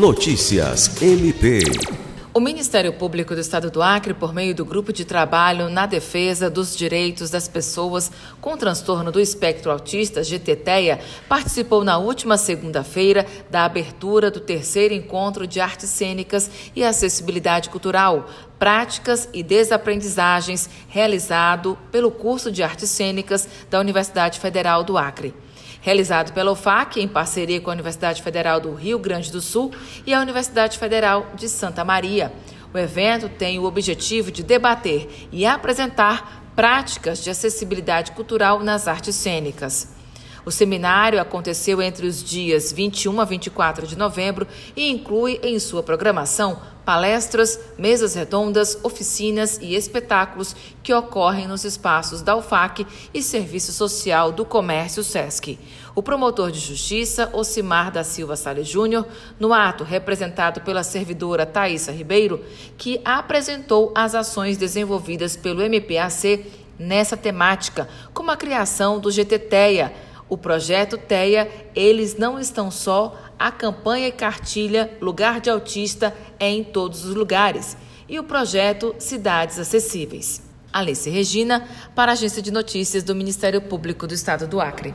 Notícias MP. O Ministério Público do Estado do Acre, por meio do Grupo de Trabalho na Defesa dos Direitos das Pessoas com Transtorno do Espectro Autista, GTTEA, participou na última segunda-feira da abertura do terceiro encontro de artes cênicas e acessibilidade cultural, práticas e desaprendizagens, realizado pelo curso de artes cênicas da Universidade Federal do Acre realizado pela UFAC em parceria com a Universidade Federal do Rio Grande do Sul e a Universidade Federal de Santa Maria. O evento tem o objetivo de debater e apresentar práticas de acessibilidade cultural nas artes cênicas. O seminário aconteceu entre os dias 21 a 24 de novembro e inclui em sua programação palestras, mesas redondas, oficinas e espetáculos que ocorrem nos espaços da UFAC e Serviço Social do Comércio SESC. O promotor de justiça, Ocimar da Silva Salles Júnior, no ato representado pela servidora Thaisa Ribeiro, que apresentou as ações desenvolvidas pelo MPAC nessa temática, como a criação do GTTEA, o projeto TEA, eles não estão só, a campanha e cartilha Lugar de Autista é em todos os lugares e o projeto Cidades Acessíveis. Alice Regina, para a Agência de Notícias do Ministério Público do Estado do Acre.